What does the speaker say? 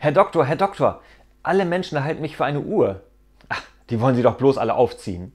Herr Doktor, Herr Doktor, alle Menschen halten mich für eine Uhr. Ach, die wollen Sie doch bloß alle aufziehen.